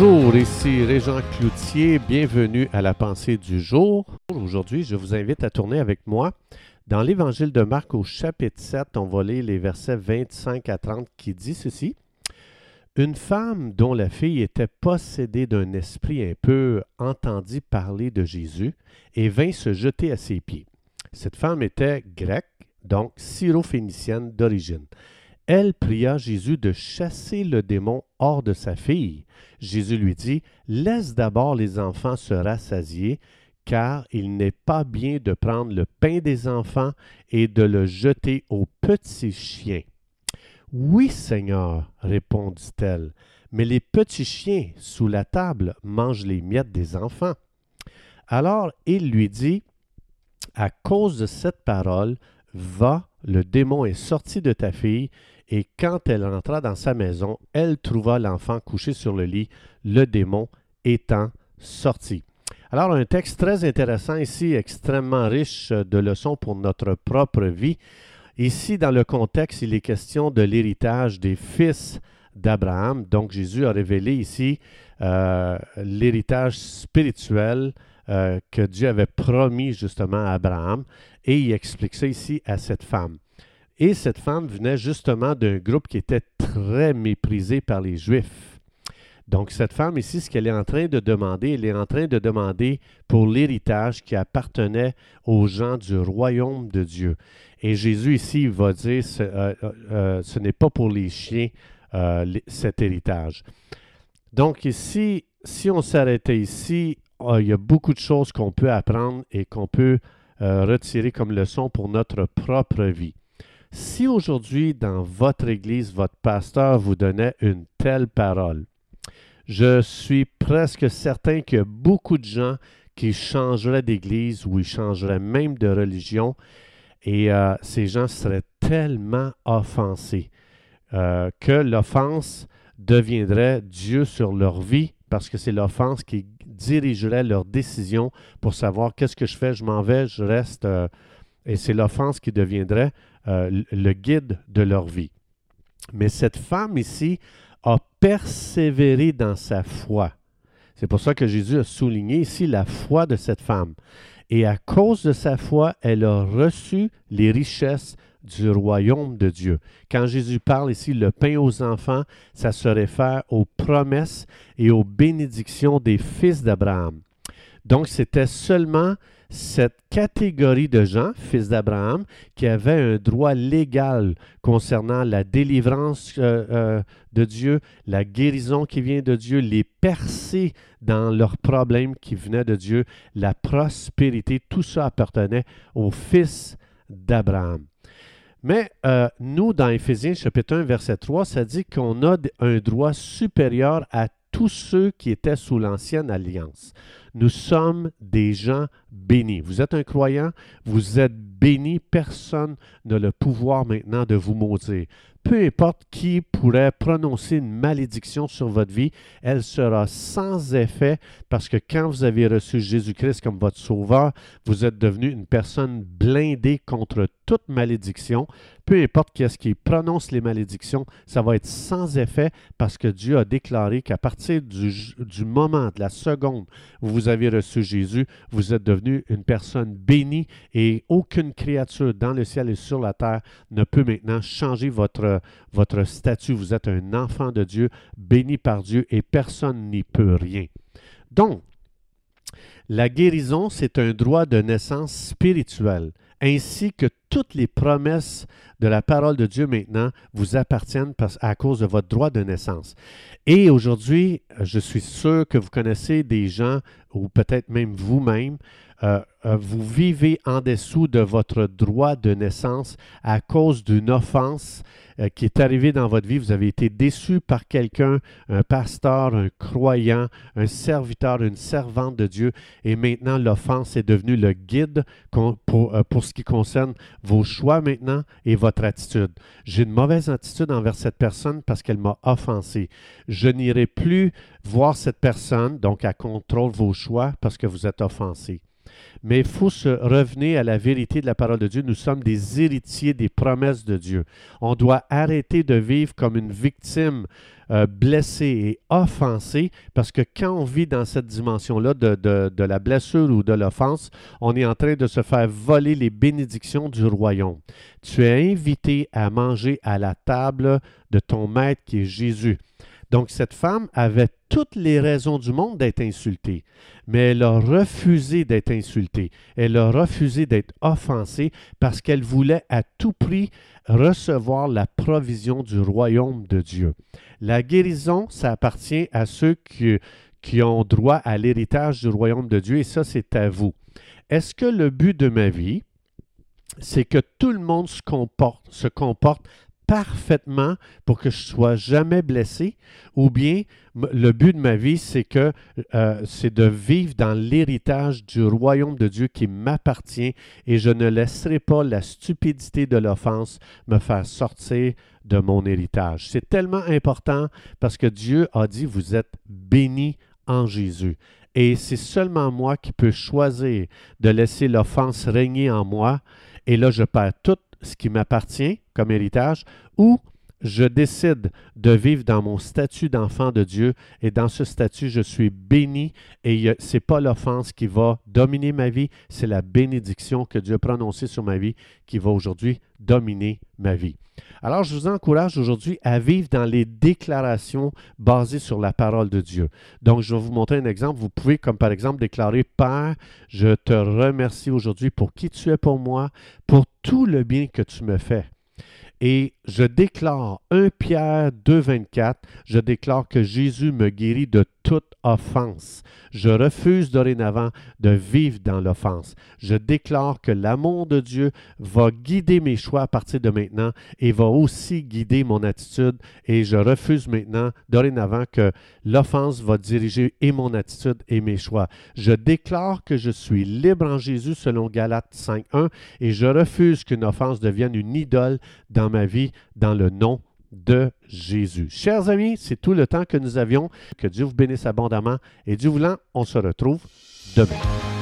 Bonjour, ici Régent Cloutier, bienvenue à la pensée du jour. Aujourd'hui, je vous invite à tourner avec moi dans l'Évangile de Marc au chapitre 7, on va lire les versets 25 à 30 qui dit ceci. Une femme dont la fille était possédée d'un esprit un peu entendit parler de Jésus et vint se jeter à ses pieds. Cette femme était grecque, donc syrophénicienne d'origine. Elle pria Jésus de chasser le démon hors de sa fille. Jésus lui dit, Laisse d'abord les enfants se rassasier, car il n'est pas bien de prendre le pain des enfants et de le jeter aux petits chiens. Oui, Seigneur, répondit-elle, mais les petits chiens sous la table mangent les miettes des enfants. Alors il lui dit, À cause de cette parole, va, le démon est sorti de ta fille, et quand elle rentra dans sa maison, elle trouva l'enfant couché sur le lit, le démon étant sorti. Alors, un texte très intéressant ici, extrêmement riche de leçons pour notre propre vie. Ici, dans le contexte, il est question de l'héritage des fils d'Abraham. Donc, Jésus a révélé ici euh, l'héritage spirituel euh, que Dieu avait promis justement à Abraham. Et il explique ça ici à cette femme. Et cette femme venait justement d'un groupe qui était très méprisé par les Juifs. Donc cette femme ici, ce qu'elle est en train de demander, elle est en train de demander pour l'héritage qui appartenait aux gens du royaume de Dieu. Et Jésus ici va dire, ce, euh, euh, n'est pas pour les chiens cet héritage. Donc ici, si on s'arrêtait ici, il y a beaucoup de choses qu'on peut apprendre et qu'on peut retirer comme leçon pour notre propre vie. Si aujourd'hui, dans votre Église, votre pasteur vous donnait une telle parole, je suis presque certain a beaucoup de gens qui changeraient d'Église ou ils changeraient même de religion et euh, ces gens seraient tellement offensés euh, que l'offense deviendrait Dieu sur leur vie parce que c'est l'offense qui dirigerait leur décision pour savoir qu'est-ce que je fais, je m'en vais, je reste. Euh, et c'est l'offense qui deviendrait euh, le guide de leur vie. Mais cette femme ici a persévéré dans sa foi. C'est pour ça que Jésus a souligné ici la foi de cette femme. Et à cause de sa foi, elle a reçu les richesses du royaume de Dieu. Quand Jésus parle ici le pain aux enfants, ça se réfère aux promesses et aux bénédictions des fils d'Abraham. Donc c'était seulement cette catégorie de gens, fils d'Abraham, qui avaient un droit légal concernant la délivrance euh, euh, de Dieu, la guérison qui vient de Dieu, les percées dans leurs problèmes qui venaient de Dieu, la prospérité, tout ça appartenait aux fils d'Abraham. Mais euh, nous, dans Éphésiens chapitre 1, verset 3, ça dit qu'on a un droit supérieur à tous ceux qui étaient sous l'ancienne alliance. Nous sommes des gens bénis. Vous êtes un croyant, vous êtes béni, personne n'a le pouvoir maintenant de vous maudire peu importe qui pourrait prononcer une malédiction sur votre vie, elle sera sans effet parce que quand vous avez reçu Jésus-Christ comme votre sauveur, vous êtes devenu une personne blindée contre toute malédiction. Peu importe qui est-ce qui prononce les malédictions, ça va être sans effet parce que Dieu a déclaré qu'à partir du, moment, de la seconde où vous avez reçu Jésus, vous êtes devenu une personne bénie et aucune créature dans le ciel et sur la terre ne peut maintenant changer votre votre, statut. Vous êtes un enfant de Dieu, béni par Dieu, et personne n'y peut rien. Donc, la guérison, c'est un droit de naissance spirituel, ainsi que toutes les promesses de la parole de Dieu maintenant vous appartiennent à cause de votre droit de naissance. Et aujourd'hui, je suis sûr que vous connaissez des gens, ou peut-être même vous-même, euh, euh, vous vivez en dessous de votre droit de naissance à cause d'une offense euh, qui est arrivée dans votre vie. Vous avez été déçu par quelqu'un, un pasteur, un croyant, un serviteur, une servante de Dieu, et maintenant l'offense est devenue le guide pour, pour ce qui concerne vos choix maintenant et votre attitude. J'ai une mauvaise attitude envers cette personne parce qu'elle m'a offensé. Je n'irai plus voir cette personne, donc elle contrôle vos choix parce que vous êtes offensé. Mais il faut se revenir à la vérité de la parole de Dieu. Nous sommes des héritiers des promesses de Dieu. On doit arrêter de vivre comme une victime euh, blessée et offensée, parce que quand on vit dans cette dimension-là de, de, la blessure ou de l'offense, on est en train de se faire voler les bénédictions du royaume. Tu es invité à manger à la table de ton maître qui est Jésus. Donc cette femme avait toutes les raisons du monde d'être insultée, mais elle a refusé d'être insultée, elle a refusé d'être offensée parce qu'elle voulait à tout prix recevoir la provision du royaume de Dieu. La guérison, ça appartient à ceux qui, ont droit à l'héritage du royaume de Dieu, et ça, c'est à vous. Est-ce que le but de ma vie, c'est que tout le monde se comporte parfaitement pour que je sois jamais blessé, ou bien le but de ma vie, c'est que euh, c'est de vivre dans l'héritage du royaume de Dieu qui m'appartient et je ne laisserai pas la stupidité de l'offense me faire sortir de mon héritage. C'est tellement important parce que Dieu a dit, vous êtes bénis en Jésus. Et c'est seulement moi qui peux choisir de laisser l'offense régner en moi. Et là, je perds tout ce qui m'appartient comme héritage, ou je décide de vivre dans mon statut d'enfant de Dieu et dans ce statut, je suis béni et ce n'est pas l'offense qui va dominer ma vie, c'est la bénédiction que Dieu a prononcée sur ma vie qui va aujourd'hui dominer ma vie. Alors, je vous encourage aujourd'hui à vivre dans les déclarations basées sur la parole de Dieu. Donc, je vais vous montrer un exemple. Vous pouvez, comme par exemple, déclarer, Père, je te remercie aujourd'hui pour qui tu es pour moi, pour tout le bien que tu me fais. Et je déclare 1 Pierre 2,24, je déclare que Jésus me guérit de toute offense. Je refuse dorénavant de vivre dans l'offense. Je déclare que l'amour de Dieu va guider mes choix à partir de maintenant et va aussi guider mon attitude. Et je refuse maintenant, dorénavant, que l'offense va diriger et mon attitude et mes choix. Je déclare que je suis libre en Jésus selon Galates 5.1 et je refuse qu'une offense devienne une idole dans ma vie dans le nom de Jésus. Chers amis, c'est tout le temps que nous avions. Que Dieu vous bénisse abondamment et Dieu voulant, on se retrouve demain.